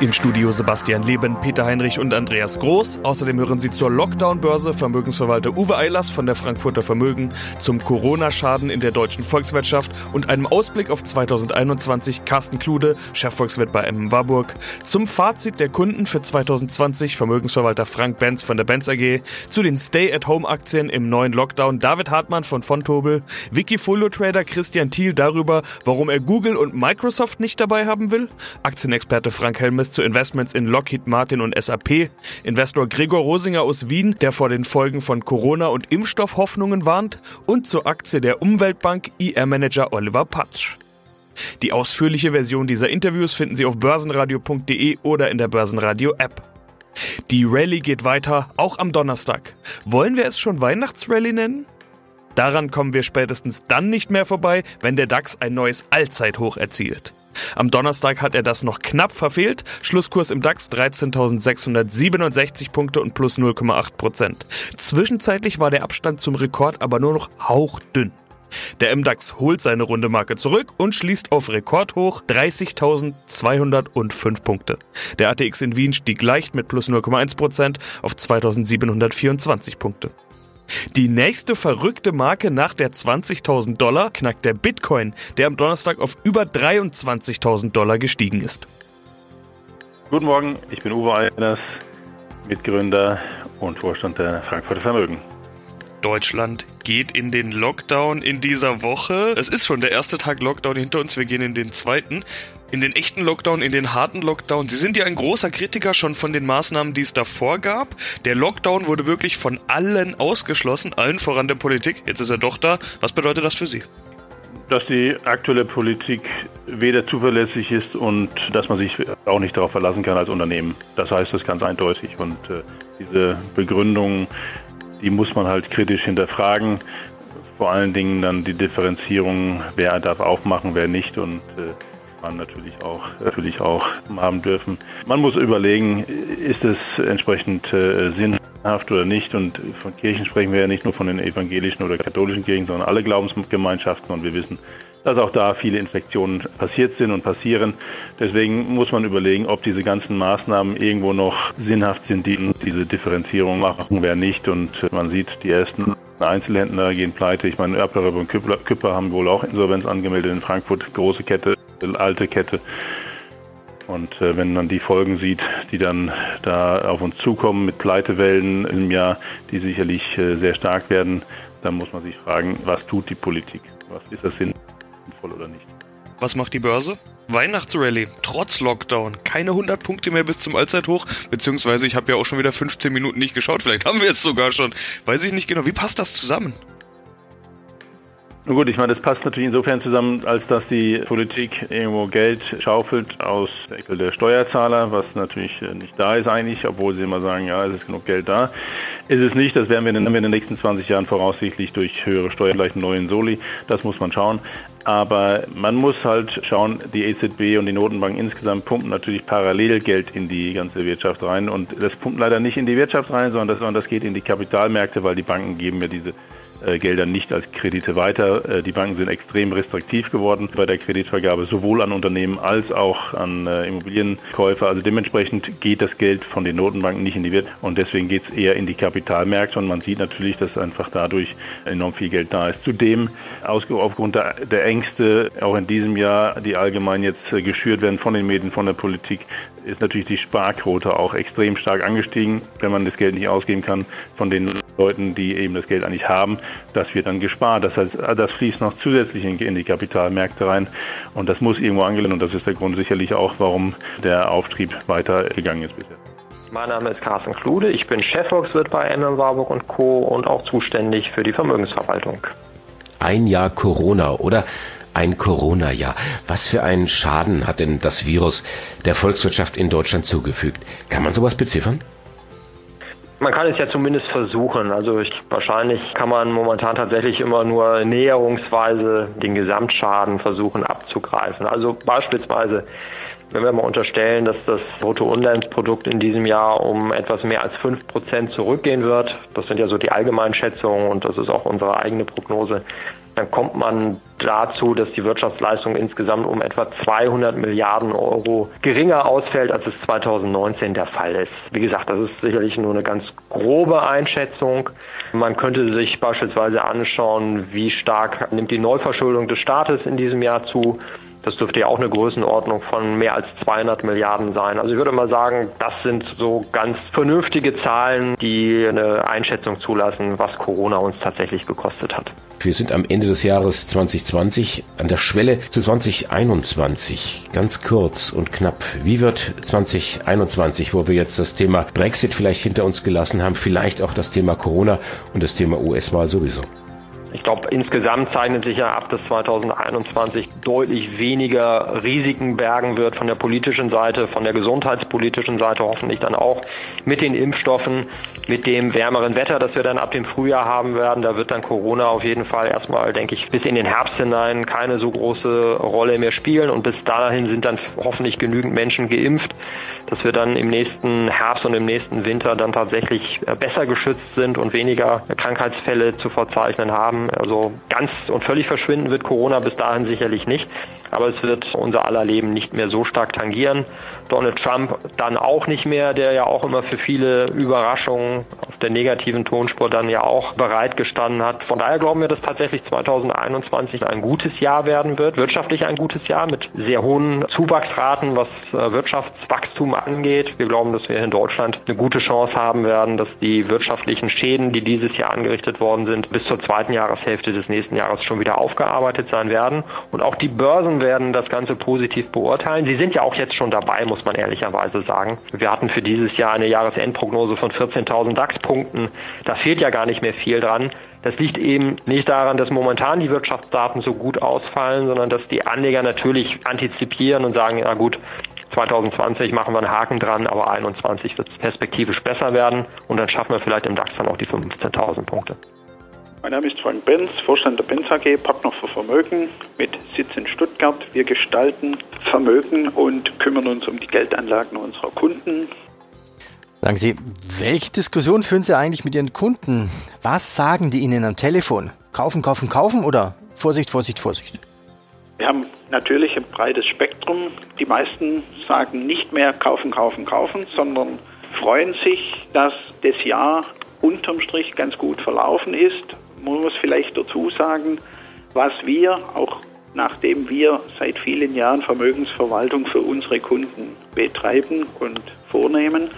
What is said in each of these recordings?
Im Studio Sebastian Leben, Peter Heinrich und Andreas Groß. Außerdem hören Sie zur Lockdown-Börse Vermögensverwalter Uwe Eilers von der Frankfurter Vermögen, zum Corona-Schaden in der deutschen Volkswirtschaft und einem Ausblick auf 2021 Carsten Klude, Chefvolkswirt bei M. Warburg, zum Fazit der Kunden für 2020 Vermögensverwalter Frank Benz von der Benz AG, zu den Stay-at-Home-Aktien im neuen Lockdown David Hartmann von Fontobel, Wikifolio-Trader Christian Thiel darüber, warum er Google und Microsoft nicht dabei haben will, Aktienexperte Frank Helmes zu Investments in Lockheed Martin und SAP, Investor Gregor Rosinger aus Wien, der vor den Folgen von Corona und Impfstoffhoffnungen warnt, und zur Aktie der Umweltbank IR-Manager Oliver Patsch. Die ausführliche Version dieser Interviews finden Sie auf börsenradio.de oder in der Börsenradio-App. Die Rallye geht weiter, auch am Donnerstag. Wollen wir es schon Weihnachtsrallye nennen? Daran kommen wir spätestens dann nicht mehr vorbei, wenn der DAX ein neues Allzeithoch erzielt. Am Donnerstag hat er das noch knapp verfehlt. Schlusskurs im DAX 13.667 Punkte und plus 0,8 Prozent. Zwischenzeitlich war der Abstand zum Rekord aber nur noch hauchdünn. Der MDAX holt seine runde Marke zurück und schließt auf Rekordhoch 30.205 Punkte. Der ATX in Wien stieg leicht mit plus 0,1% auf 2.724 Punkte. Die nächste verrückte Marke nach der 20.000 Dollar knackt der Bitcoin, der am Donnerstag auf über 23.000 Dollar gestiegen ist. Guten Morgen, ich bin Uwe Eilers, Mitgründer und Vorstand der Frankfurter Vermögen. Deutschland geht in den Lockdown in dieser Woche. Es ist schon der erste Tag Lockdown hinter uns, wir gehen in den zweiten in den echten Lockdown, in den harten Lockdown. Sie sind ja ein großer Kritiker schon von den Maßnahmen, die es davor gab. Der Lockdown wurde wirklich von allen ausgeschlossen, allen voran der Politik. Jetzt ist er doch da. Was bedeutet das für Sie? Dass die aktuelle Politik weder zuverlässig ist und dass man sich auch nicht darauf verlassen kann als Unternehmen. Das heißt das ganz eindeutig. Und äh, diese Begründung, die muss man halt kritisch hinterfragen vor allen Dingen dann die Differenzierung, wer darf aufmachen, wer nicht und äh, man natürlich auch, natürlich auch haben dürfen. Man muss überlegen, ist es entsprechend äh, sinnhaft oder nicht? Und von Kirchen sprechen wir ja nicht nur von den evangelischen oder katholischen Kirchen, sondern alle Glaubensgemeinschaften. Und wir wissen, dass auch da viele Infektionen passiert sind und passieren. Deswegen muss man überlegen, ob diese ganzen Maßnahmen irgendwo noch sinnhaft sind, die diese Differenzierung machen, wer nicht. Und man sieht, die ersten Einzelhändler gehen pleite. Ich meine, Erperer und Küpper haben wohl auch Insolvenz angemeldet in Frankfurt, große Kette alte Kette. Und äh, wenn man die Folgen sieht, die dann da auf uns zukommen mit Pleitewellen im Jahr, die sicherlich äh, sehr stark werden, dann muss man sich fragen, was tut die Politik? Was ist das sinnvoll oder nicht? Was macht die Börse? Weihnachtsrallye, trotz Lockdown, keine 100 Punkte mehr bis zum Allzeithoch, beziehungsweise ich habe ja auch schon wieder 15 Minuten nicht geschaut, vielleicht haben wir es sogar schon, weiß ich nicht genau. Wie passt das zusammen? Nun gut, ich meine, das passt natürlich insofern zusammen, als dass die Politik irgendwo Geld schaufelt aus der Ecke der Steuerzahler, was natürlich äh, nicht da ist eigentlich, obwohl sie immer sagen, ja, es ist genug Geld da. Ist es nicht, das werden wir in den nächsten 20 Jahren voraussichtlich durch höhere Steuern, vielleicht einen neuen Soli, das muss man schauen. Aber man muss halt schauen, die EZB und die Notenbank insgesamt pumpen natürlich parallel Geld in die ganze Wirtschaft rein. Und das pumpt leider nicht in die Wirtschaft rein, sondern das, sondern das geht in die Kapitalmärkte, weil die Banken geben ja diese äh, Gelder nicht als Kredite weiter. Äh, die Banken sind extrem restriktiv geworden bei der Kreditvergabe, sowohl an Unternehmen als auch an äh, Immobilienkäufer. Also dementsprechend geht das Geld von den Notenbanken nicht in die Wirtschaft und deswegen geht es eher in die Kapitalmärkte und man sieht natürlich, dass einfach dadurch enorm viel Geld da ist. Zudem, aufgrund der Ängste, auch in diesem Jahr, die allgemein jetzt geschürt werden von den Medien, von der Politik, ist natürlich die Sparquote auch extrem stark angestiegen, wenn man das Geld nicht ausgeben kann von den Leuten, die eben das Geld eigentlich haben. Das wird dann gespart. Das heißt, das fließt noch zusätzlich in die Kapitalmärkte rein und das muss irgendwo angelehnt und das ist der Grund sicherlich auch, warum der Auftrieb weitergegangen ist bisher. Mein Name ist Carsten Klude, ich bin Chefvolkswirt bei MM Warburg und Co. und auch zuständig für die Vermögensverwaltung. Ein Jahr Corona oder ein Corona-Jahr. Was für einen Schaden hat denn das Virus der Volkswirtschaft in Deutschland zugefügt? Kann man sowas beziffern? Man kann es ja zumindest versuchen. Also ich, wahrscheinlich kann man momentan tatsächlich immer nur näherungsweise den Gesamtschaden versuchen abzugreifen. Also beispielsweise Wenn wir mal unterstellen, dass das Bruttoinlandsprodukt in diesem Jahr um etwas mehr als fünf Prozent zurückgehen wird, das sind ja so die allgemeinen Schätzungen und das ist auch unsere eigene Prognose, dann kommt man dazu, dass die Wirtschaftsleistung insgesamt um etwa 200 Milliarden Euro geringer ausfällt, als es 2019 der Fall ist. Wie gesagt, das ist sicherlich nur eine ganz grobe Einschätzung. Man könnte sich beispielsweise anschauen, wie stark nimmt die Neuverschuldung des Staates in diesem Jahr zu. Das dürfte ja auch eine Größenordnung von mehr als 200 Milliarden sein. Also ich würde mal sagen, das sind so ganz vernünftige Zahlen, die eine Einschätzung zulassen, was Corona uns tatsächlich gekostet hat. Wir sind am Ende des Jahres 2020 an der Schwelle zu 2021. Ganz kurz und knapp. Wie wird 2021, wo wir jetzt das Thema Brexit vielleicht hinter uns gelassen haben, vielleicht auch das Thema Corona und das Thema US-Wahl sowieso? Ich glaube, insgesamt zeichnet sich ja ab, dass 2021 deutlich weniger Risiken bergen wird von der politischen Seite, von der gesundheitspolitischen Seite hoffentlich dann auch mit den Impfstoffen, mit dem wärmeren Wetter, das wir dann ab dem Frühjahr haben werden. Da wird dann Corona auf jeden Fall erstmal, denke ich, bis in den Herbst hinein keine so große Rolle mehr spielen und bis dahin sind dann hoffentlich genügend Menschen geimpft, dass wir dann im nächsten Herbst und im nächsten Winter dann tatsächlich besser geschützt sind und weniger Krankheitsfälle zu verzeichnen haben. Also ganz und völlig verschwinden wird Corona bis dahin sicherlich nicht aber es wird unser aller Leben nicht mehr so stark tangieren. Donald Trump dann auch nicht mehr, der ja auch immer für viele Überraschungen auf der negativen Tonspur dann ja auch bereitgestanden hat. Von daher glauben wir, dass tatsächlich 2021 ein gutes Jahr werden wird, wirtschaftlich ein gutes Jahr mit sehr hohen Zuwachsraten, was äh, Wirtschaftswachstum angeht. Wir glauben, dass wir in Deutschland eine gute Chance haben werden, dass die wirtschaftlichen Schäden, die dieses Jahr angerichtet worden sind, bis zur zweiten Jahreshälfte des nächsten Jahres schon wieder aufgearbeitet sein werden. Und auch die Börsen werden das Ganze positiv beurteilen. Sie sind ja auch jetzt schon dabei, muss man ehrlicherweise sagen. Wir hatten für dieses Jahr eine Jahresendprognose von 14.000 DAX-Punkten. Da fehlt ja gar nicht mehr viel dran. Das liegt eben nicht daran, dass momentan die Wirtschaftsdaten so gut ausfallen, sondern dass die Anleger natürlich antizipieren und sagen, ja gut, 2020 machen wir einen Haken dran, aber 2021 wird es perspektivisch besser werden und dann schaffen wir vielleicht im DAX dann auch die 15.000 Punkte. Mein Name ist Frank Benz, Vorstand der Benz AG, Partner für Vermögen mit Sitz in Stuttgart. Wir gestalten Vermögen und kümmern uns um die Geldanlagen unserer Kunden. Sagen Sie, welche Diskussion führen Sie eigentlich mit Ihren Kunden? Was sagen die Ihnen am Telefon? Kaufen, kaufen, kaufen oder Vorsicht, Vorsicht, Vorsicht? Wir haben natürlich ein breites Spektrum. Die meisten sagen nicht mehr kaufen, kaufen, kaufen, sondern freuen sich, dass das Jahr unterm Strich ganz gut verlaufen ist man muss vielleicht dazu sagen, was wir, auch nachdem wir seit vielen Jahren Vermögensverwaltung für unsere Kunden betreiben und vornehmen,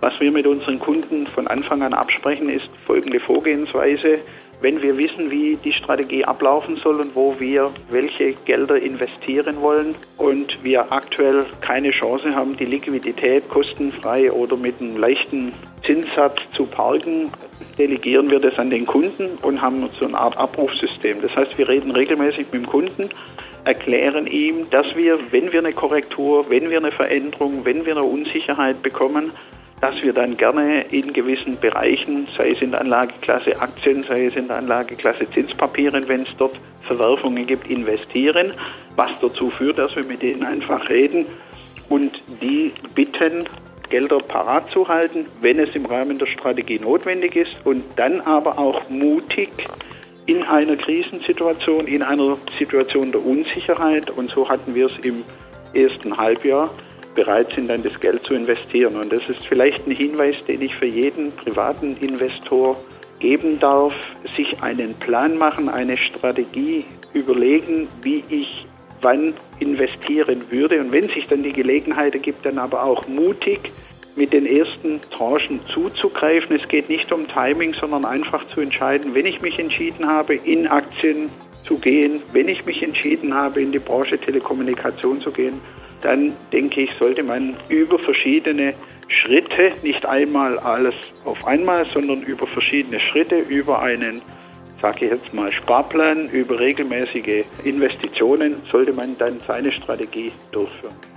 was wir mit unseren Kunden von Anfang an absprechen, ist folgende Vorgehensweise. Wenn wir wissen, wie die Strategie ablaufen soll und wo wir welche Gelder investieren wollen und wir aktuell keine Chance haben, die Liquidität kostenfrei oder mit einem leichten Zinssatz zu parken, delegieren wir das an den Kunden und haben so eine Art Abrufsystem. Das heißt, wir reden regelmäßig mit dem Kunden, erklären ihm, dass wir, wenn wir eine Korrektur, wenn wir eine Veränderung, wenn wir eine Unsicherheit bekommen, dass wir dann gerne in gewissen Bereichen, sei es in der Anlageklasse Aktien, sei es in der Anlageklasse Zinspapieren, wenn es dort Verwerfungen gibt, investieren, was dazu führt, dass wir mit denen einfach reden und die bitten, Gelder parat zu halten, wenn es im Rahmen der Strategie notwendig ist und dann aber auch mutig in einer Krisensituation, in einer Situation der Unsicherheit und so hatten wir es im ersten Halbjahr bereit sind, dann das Geld zu investieren. Und das ist vielleicht ein Hinweis, den ich für jeden privaten Investor geben darf, sich einen Plan machen, eine Strategie überlegen, wie ich wann investieren würde. Und wenn sich dann die Gelegenheit ergibt, dann aber auch mutig mit den ersten Tranchen zuzugreifen. Es geht nicht um Timing, sondern einfach zu entscheiden, wenn ich mich entschieden habe, in Aktien zu gehen, wenn ich mich entschieden habe, in die Branche Telekommunikation zu gehen, dann denke ich, sollte man über verschiedene Schritte, nicht einmal alles auf einmal, sondern über verschiedene Schritte, über einen, sage ich jetzt mal, Sparplan, über regelmäßige Investitionen, sollte man dann seine Strategie durchführen.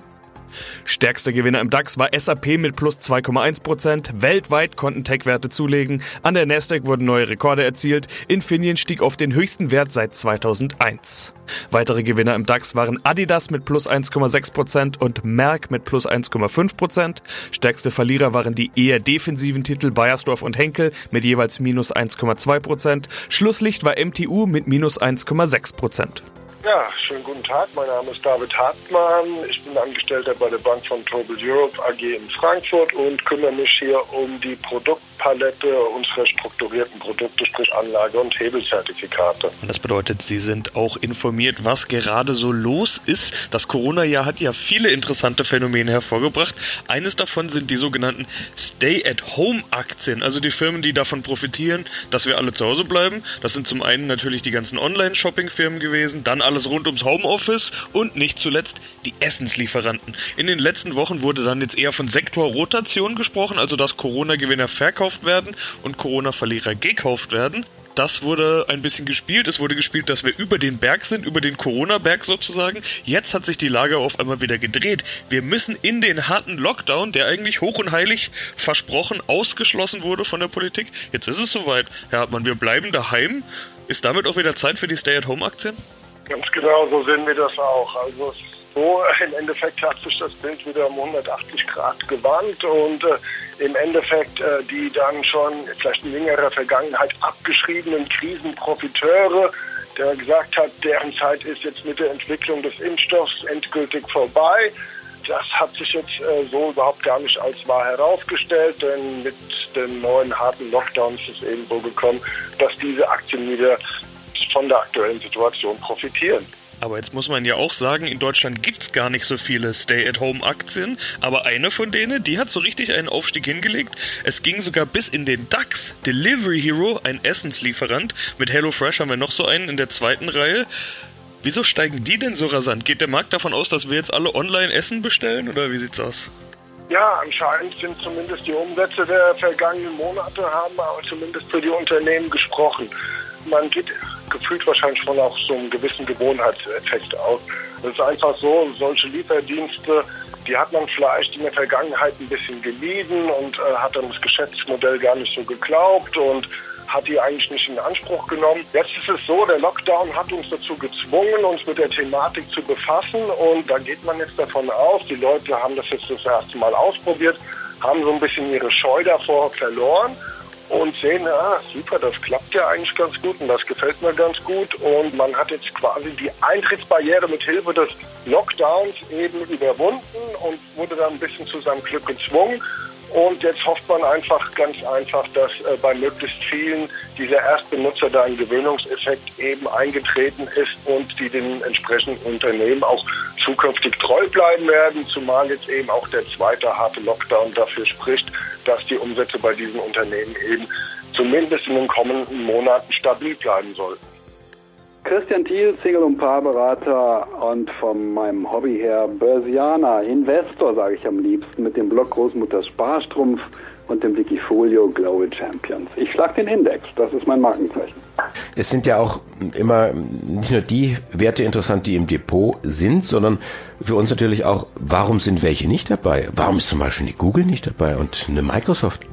Stärkster Gewinner im DAX war SAP mit plus 2,1%. Weltweit konnten Tech-Werte zulegen. An der Nasdaq wurden neue Rekorde erzielt. Infineon stieg auf den höchsten Wert seit 2001. Weitere Gewinner im DAX waren Adidas mit plus 1,6% und Merck mit plus 1,5%. Stärkste Verlierer waren die eher defensiven Titel Bayersdorf und Henkel mit jeweils minus 1,2%. Schlusslicht war MTU mit minus 1,6%. Ja, schönen guten Tag. Mein Name ist David Hartmann. Ich bin Angestellter bei der Bank von Tobel Europe AG in Frankfurt und kümmere mich hier um die Produktpalette unserer strukturierten Produkte, sprich Anlage- und Hebelzertifikate. Das bedeutet, Sie sind auch informiert, was gerade so los ist. Das Corona-Jahr hat ja viele interessante Phänomene hervorgebracht. Eines davon sind die sogenannten Stay-at-Home-Aktien, also die Firmen, die davon profitieren, dass wir alle zu Hause bleiben. Das sind zum einen natürlich die ganzen Online-Shopping-Firmen gewesen, dann alle alles rund ums Homeoffice und nicht zuletzt die Essenslieferanten. In den letzten Wochen wurde dann jetzt eher von Sektorrotation gesprochen, also dass Corona-Gewinner verkauft werden und Corona-Verlierer gekauft werden. Das wurde ein bisschen gespielt. Es wurde gespielt, dass wir über den Berg sind, über den Corona-Berg sozusagen. Jetzt hat sich die Lage auf einmal wieder gedreht. Wir müssen in den harten Lockdown, der eigentlich hoch und heilig versprochen ausgeschlossen wurde von der Politik. Jetzt ist es soweit. Herr Hartmann, wir bleiben daheim. Ist damit auch wieder Zeit für die Stay-at-Home-Aktien? Ganz genau, so sehen wir das auch. Also so im Endeffekt hat sich das Bild wieder um 180 Grad gewandt und äh, im Endeffekt äh, die dann schon vielleicht in längerer Vergangenheit abgeschriebenen Krisenprofiteure, der gesagt hat, deren Zeit ist jetzt mit der Entwicklung des Impfstoffs endgültig vorbei. Das hat sich jetzt äh, so überhaupt gar nicht als wahr herausgestellt, denn mit den neuen harten Lockdowns ist eben so gekommen, dass diese Aktien wieder von der aktuellen Situation profitieren. Aber jetzt muss man ja auch sagen, in Deutschland gibt es gar nicht so viele Stay-at-Home-Aktien. Aber eine von denen, die hat so richtig einen Aufstieg hingelegt. Es ging sogar bis in den DAX. Delivery Hero, ein Essenslieferant. Mit HelloFresh haben wir noch so einen in der zweiten Reihe. Wieso steigen die denn so rasant? Geht der Markt davon aus, dass wir jetzt alle online Essen bestellen oder wie sieht's aus? Ja, anscheinend sind zumindest die Umsätze der vergangenen Monate haben aber zumindest für die Unternehmen gesprochen man geht gefühlt wahrscheinlich schon auch so einen gewissen Gewohnheitseffekt aus. Es ist einfach so, solche Lieferdienste, die hat man vielleicht in der Vergangenheit ein bisschen gemieden und äh, hat dann das Geschäftsmodell gar nicht so geglaubt und hat die eigentlich nicht in Anspruch genommen. Jetzt ist es so, der Lockdown hat uns dazu gezwungen, uns mit der Thematik zu befassen und da geht man jetzt davon aus, die Leute haben das jetzt das erste Mal ausprobiert, haben so ein bisschen ihre Scheu davor verloren und sehen, ah, super, das klappt ja eigentlich ganz gut und das gefällt mir ganz gut. Und man hat jetzt quasi die Eintrittsbarriere mit Hilfe des Lockdowns eben überwunden und wurde dann ein bisschen zu seinem Glück gezwungen. Und jetzt hofft man einfach ganz einfach, dass äh, bei möglichst vielen dieser Erstbenutzer da ein Gewöhnungseffekt eben eingetreten ist und die den entsprechenden Unternehmen auch zukünftig treu bleiben werden, zumal jetzt eben auch der zweite harte Lockdown dafür spricht, dass die Umsätze bei diesen Unternehmen eben zumindest in den kommenden Monaten stabil bleiben sollten. Christian Thiel, Single- und Paarberater und von meinem Hobby her Börsianer, Investor sage ich am liebsten, mit dem Blog Großmutters Sparstrumpf und dem Wikifolio Global Champions. Ich schlage den Index, das ist mein Markenzeichen. Es sind ja auch immer nicht nur die Werte interessant, die im Depot sind, sondern für uns natürlich auch, warum sind welche nicht dabei? Warum ist zum Beispiel eine Google nicht dabei und eine Microsoft?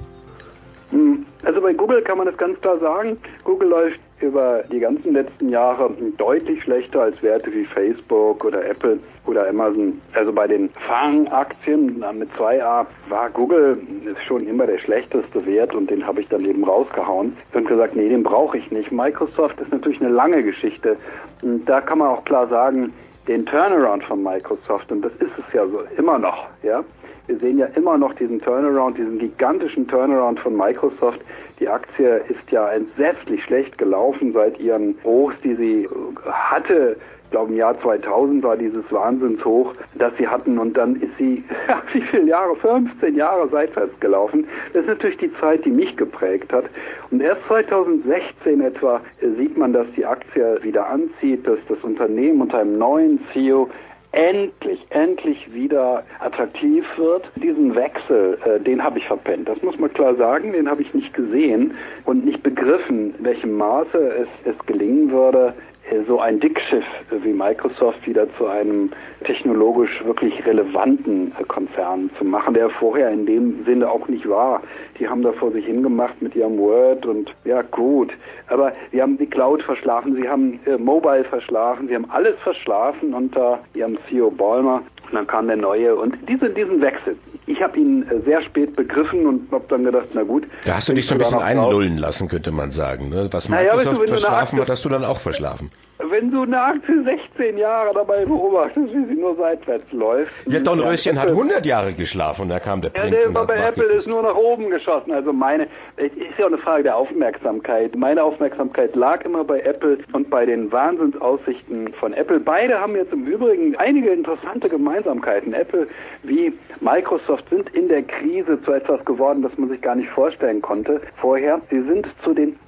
Hm, also bei Google kann man das ganz klar sagen. Google läuft über die ganzen letzten Jahre deutlich schlechter als Werte wie Facebook oder Apple oder Amazon. Also bei den Fangaktien mit 2a war Google schon immer der schlechteste Wert und den habe ich dann eben rausgehauen und gesagt, nee, den brauche ich nicht. Microsoft ist natürlich eine lange Geschichte. Und da kann man auch klar sagen, den Turnaround von Microsoft, und das ist es ja so immer noch, ja, wir sehen ja immer noch diesen Turnaround, diesen gigantischen Turnaround von Microsoft. Die Aktie ist ja entsetzlich schlecht gelaufen seit ihren Hochs, die sie hatte ich glaube im Jahr 2000 war dieses Wahnsinnshoch, das sie hatten und dann ist sie, wie viele Jahre, 15 Jahre seitwärts gelaufen. Das ist natürlich die Zeit, die mich geprägt hat. Und erst 2016 etwa sieht man, dass die Aktie wieder anzieht, dass das Unternehmen unter einem neuen CEO endlich, endlich wieder attraktiv wird. Diesen Wechsel, äh, den habe ich verpennt. Das muss man klar sagen, den habe ich nicht gesehen und nicht begriffen, in welchem Maße es, es gelingen würde, so ein Dickschiff wie Microsoft wieder zu einem technologisch wirklich relevanten Konzern zu machen, der vorher in dem Sinne auch nicht war. Die haben da vor sich hingemacht mit ihrem Word und ja gut, aber sie haben die Cloud verschlafen, sie haben äh, Mobile verschlafen, sie haben alles verschlafen unter ihrem CEO Ballmer und dann kam der neue und diese, diesen Wechsel. Ich habe ihn äh, sehr spät begriffen und habe dann gedacht, na gut. Da hast du dich so ein bisschen einlullen lassen, könnte man sagen. Ne? Was Microsoft naja, du, verschlafen hat, hast du dann auch verschlafen wenn du eine Aktie 16 Jahre dabei beobachtest, wie sie nur seitwärts läuft. Ja, Dornröschen hat 100 Jahre geschlafen und da kam der Prinz. Ja, der war bei Apple ist nur nach oben geschossen. Also meine, ist ja auch eine Frage der Aufmerksamkeit. Meine Aufmerksamkeit lag immer bei Apple und bei den Wahnsinnsaussichten von Apple. Beide haben jetzt im Übrigen einige interessante Gemeinsamkeiten. Apple wie Microsoft sind in der Krise zu etwas geworden, das man sich gar nicht vorstellen konnte vorher. Sie sind zu den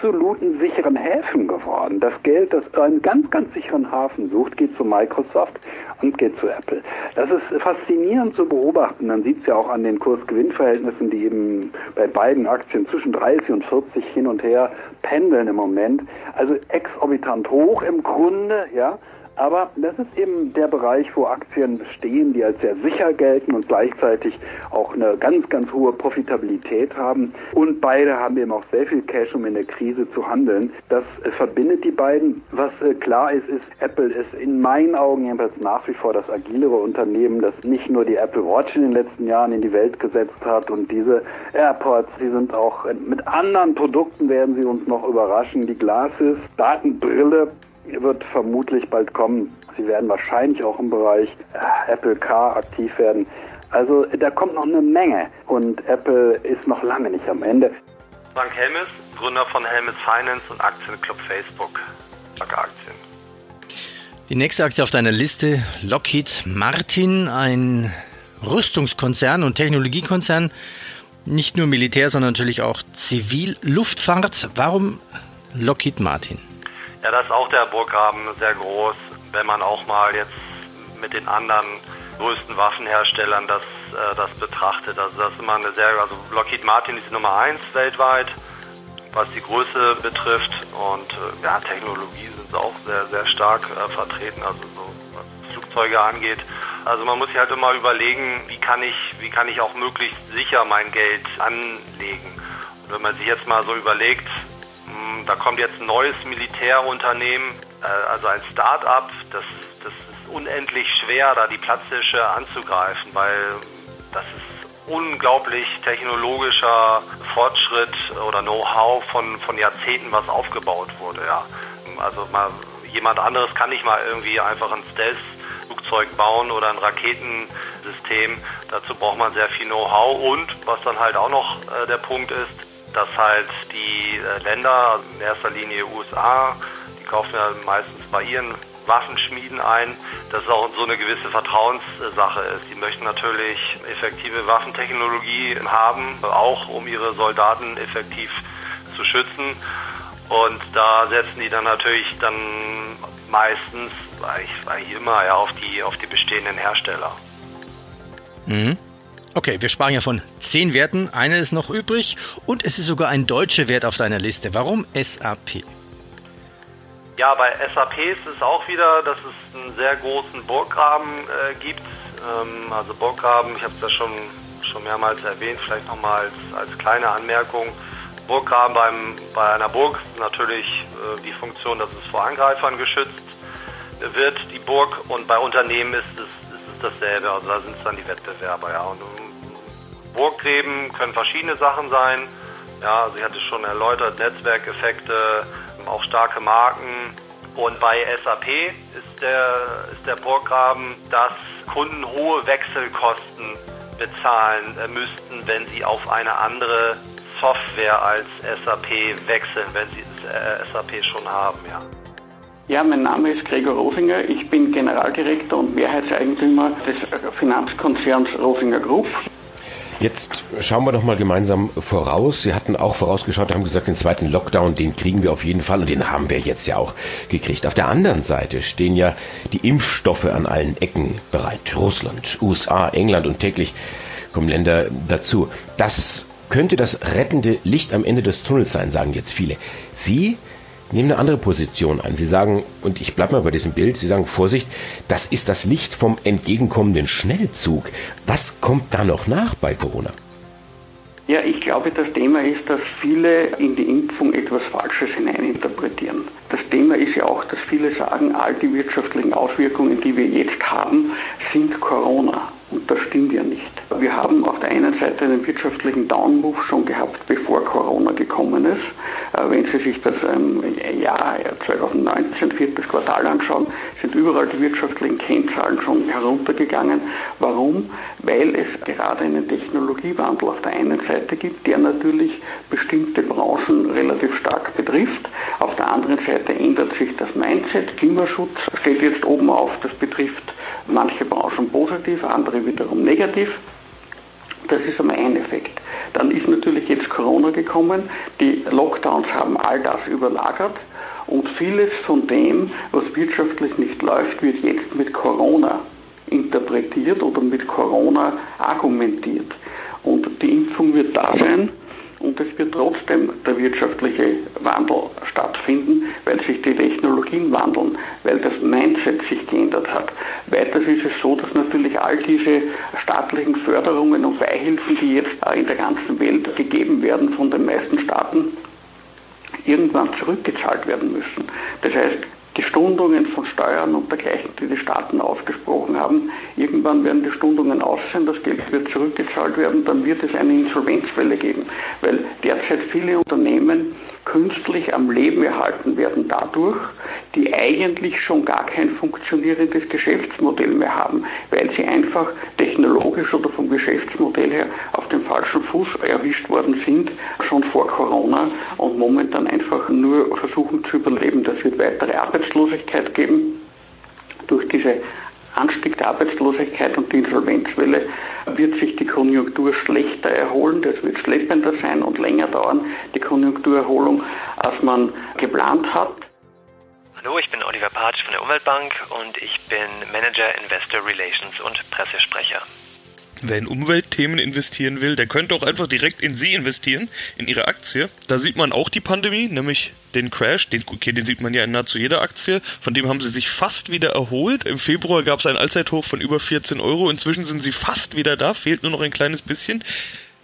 absoluten sicheren Häfen geworden. Das Geld, das einen ganz, ganz sicheren Hafen sucht, geht zu Microsoft und geht zu Apple. Das ist faszinierend zu beobachten. Man sieht es ja auch an den Kurs-Gewinn-Verhältnissen, die eben bei beiden Aktien zwischen 30 und 40 hin und her pendeln im Moment. Also exorbitant hoch im Grunde, ja. Aber das ist eben der Bereich, wo Aktien stehen, die als sehr sicher gelten und gleichzeitig auch eine ganz, ganz hohe Profitabilität haben. Und beide haben eben auch sehr viel Cash, um in der Krise zu handeln. Das verbindet die beiden. Was äh, klar ist, ist, Apple ist in meinen Augen jedenfalls nach wie vor das agilere Unternehmen, das nicht nur die Apple Watch in den letzten Jahren in die Welt gesetzt hat und diese AirPods, die sind auch mit anderen Produkten werden sie uns noch überraschen. Die Glasses, Datenbrille, wird vermutlich bald kommen. Sie werden wahrscheinlich auch im Bereich äh, Apple Car aktiv werden. Also da kommt noch eine Menge und Apple ist noch lange nicht am Ende. Frank Helmes, Gründer von Helmes Finance und Aktienclub Facebook. Aktien. Die nächste Aktie auf deiner Liste, Lockheed Martin, ein Rüstungskonzern und Technologiekonzern, nicht nur Militär, sondern natürlich auch Zivil-Luftfahrt. Warum Lockheed Martin? Ja, da ist auch der Burggraben sehr groß. Wenn man auch mal jetzt mit den anderen größten Waffenherstellern das, äh, das betrachtet. Also das ist immer eine sehr, also Lockheed Martin ist Nummer eins weltweit, was die Größe betrifft. Und äh, ja, Technologie sind auch sehr, sehr stark äh, vertreten, also so was Flugzeuge angeht. Also man muss sich halt immer überlegen, wie kann ich, wie kann ich auch möglichst sicher mein Geld anlegen. Und wenn man sich jetzt mal so überlegt, da kommt jetzt ein neues Militärunternehmen, äh, also ein Start-up. Das, das ist unendlich schwer, da die Platzhirsche anzugreifen, weil das ist unglaublich technologischer Fortschritt oder Know-how von, von Jahrzehnten, was aufgebaut wurde. Ja. Also mal, jemand anderes kann nicht mal irgendwie einfach ein Stealth-Flugzeug bauen oder ein Raketensystem. Dazu braucht man sehr viel Know-how und was dann halt auch noch äh, der Punkt ist, dass halt die äh, Länder, in erster Linie USA, die kaufen ja meistens bei ihren Waffenschmieden ein, dass es auch so eine gewisse Vertrauenssache ist. Die möchten natürlich effektive Waffentechnologie haben, auch um ihre Soldaten effektiv zu schützen. Und da setzen die dann natürlich dann meistens, eigentlich immer, ja, auf die, auf die bestehenden Hersteller. Mhm. Okay, wir sprachen ja von zehn Werten. Einer ist noch übrig und es ist sogar ein deutscher Wert auf deiner Liste. Warum SAP? Ja, bei SAP ist es auch wieder, dass es einen sehr großen Burggraben äh, gibt. Ähm, also Burggraben, ich habe es ja schon, schon mehrmals erwähnt, vielleicht nochmal als, als kleine Anmerkung. Burggraben beim, bei einer Burg natürlich äh, die Funktion, dass es vor Angreifern geschützt wird, die Burg. Und bei Unternehmen ist es dasselbe, also da sind es dann die Wettbewerber, ja. Und Burggräben können verschiedene Sachen sein. Ja, also ich hatte schon erläutert, Netzwerkeffekte, auch starke Marken. Und bei SAP ist der, ist der Burggraben, dass Kunden hohe Wechselkosten bezahlen äh, müssten, wenn sie auf eine andere Software als SAP wechseln, wenn sie äh, SAP schon haben, ja. Ja, mein Name ist Gregor Rofinger. Ich bin Generaldirektor und Mehrheitseigentümer des Finanzkonzerns Rofinger Group. Jetzt schauen wir doch mal gemeinsam voraus. Sie hatten auch vorausgeschaut, haben gesagt, den zweiten Lockdown, den kriegen wir auf jeden Fall und den haben wir jetzt ja auch gekriegt. Auf der anderen Seite stehen ja die Impfstoffe an allen Ecken bereit. Russland, USA, England und täglich kommen Länder dazu. Das könnte das rettende Licht am Ende des Tunnels sein, sagen jetzt viele. Sie nehmen eine andere Position an. Sie sagen, und ich bleibe mal bei diesem Bild, Sie sagen, Vorsicht, das ist das Licht vom entgegenkommenden Schnellzug. Was kommt da noch nach bei Corona? Ja, ich glaube, das Thema ist, dass viele in die Impfung etwas Falsches hineininterpretieren. Das Thema ist ja auch, dass viele sagen, all die wirtschaftlichen Auswirkungen, die wir jetzt haben, sind Corona. Und das stimmt ja nicht. Wir haben auf der einen Seite einen wirtschaftlichen Downmove schon gehabt, bevor Corona gekommen ist. Äh, wenn Sie sich das ähm, Jahr 2019, viertes Quartal anschauen, sind überall die wirtschaftlichen Kennzahlen schon heruntergegangen. Warum? Weil es gerade einen Technologiewandel auf der einen Seite gibt, der natürlich bestimmte Branchen relativ stark betrifft. Auf der anderen Seite ändert sich das Mindset. Klimaschutz steht jetzt oben auf. Das betrifft manche Branchen positiv, andere wiederum negativ. Das ist einmal ein Effekt. Dann ist natürlich jetzt Corona gekommen. Die Lockdowns haben all das überlagert. Und vieles von dem, was wirtschaftlich nicht läuft, wird jetzt mit Corona interpretiert oder mit Corona argumentiert. Und die Impfung wird da sein, und es wird trotzdem der wirtschaftliche Wandel stattfinden, weil sich die Technologien wandeln, weil das Mindset sich geändert hat. Weiters ist es so, dass natürlich all diese staatlichen Förderungen und Beihilfen, die jetzt in der ganzen Welt gegeben werden von den meisten Staaten, irgendwann zurückgezahlt werden müssen. Das heißt, die Stundungen von Steuern und dergleichen, die die Staaten ausgesprochen haben. Irgendwann werden die Stundungen aus sein, das Geld wird zurückgezahlt werden, dann wird es eine Insolvenzwelle geben, weil derzeit viele Unternehmen künstlich am Leben erhalten werden dadurch, die eigentlich schon gar kein funktionierendes Geschäftsmodell mehr haben, weil sie einfach technologisch oder vom Geschäftsmodell her auf dem falschen Fuß erwischt worden sind, schon vor Corona und momentan einfach nur versuchen zu überleben. Das wird weitere Arbeitslosigkeit geben durch diese Anstieg der Arbeitslosigkeit und die Insolvenzwelle wird sich die Konjunktur schlechter erholen. Das wird schleppender sein und länger dauern, die Konjunkturerholung, als man geplant hat. Hallo, ich bin Oliver Patsch von der Umweltbank und ich bin Manager Investor Relations und Pressesprecher. Wer in Umweltthemen investieren will, der könnte auch einfach direkt in Sie investieren, in Ihre Aktie. Da sieht man auch die Pandemie, nämlich den Crash. Den, okay, den sieht man ja in nahezu jeder Aktie. Von dem haben sie sich fast wieder erholt. Im Februar gab es einen Allzeithoch von über 14 Euro. Inzwischen sind sie fast wieder da, fehlt nur noch ein kleines bisschen.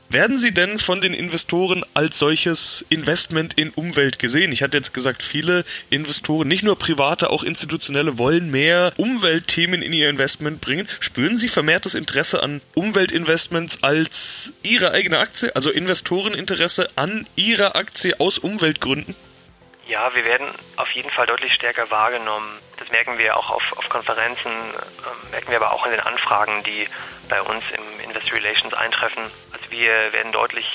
Werden Sie denn von den Investoren als solches Investment in Umwelt gesehen? Ich hatte jetzt gesagt, viele Investoren, nicht nur private, auch institutionelle, wollen mehr Umweltthemen in ihr Investment bringen. Spüren Sie vermehrtes Interesse an Umweltinvestments als Ihre eigene Aktie, also Investoreninteresse an Ihrer Aktie aus Umweltgründen? Ja, wir werden auf jeden Fall deutlich stärker wahrgenommen. Das merken wir auch auf, auf Konferenzen, äh, merken wir aber auch in den Anfragen, die bei uns im Investor Relations eintreffen. Wir werden deutlich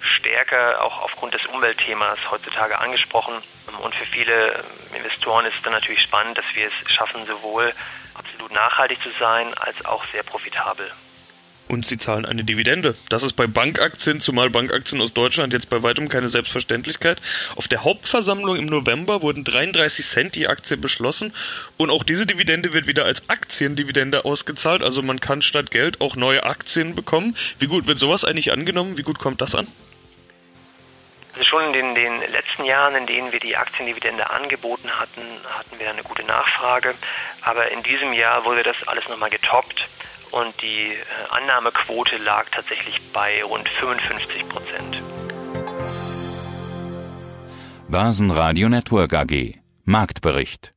stärker auch aufgrund des Umweltthemas heutzutage angesprochen. Und für viele Investoren ist es dann natürlich spannend, dass wir es schaffen, sowohl absolut nachhaltig zu sein als auch sehr profitabel und sie zahlen eine Dividende. Das ist bei Bankaktien, zumal Bankaktien aus Deutschland jetzt bei weitem keine Selbstverständlichkeit. Auf der Hauptversammlung im November wurden 33 Cent die Aktie beschlossen und auch diese Dividende wird wieder als Aktiendividende ausgezahlt. Also man kann statt Geld auch neue Aktien bekommen. Wie gut wird sowas eigentlich angenommen? Wie gut kommt das an? Also schon in den, den, letzten Jahren, in denen wir die Aktiendividende angeboten hatten, hatten wir eine gute Nachfrage. Aber in diesem Jahr wurde das alles nochmal getoppt und die äh, Annahmequote lag tatsächlich bei rund 55 Prozent. Börsenradio Network AG Marktbericht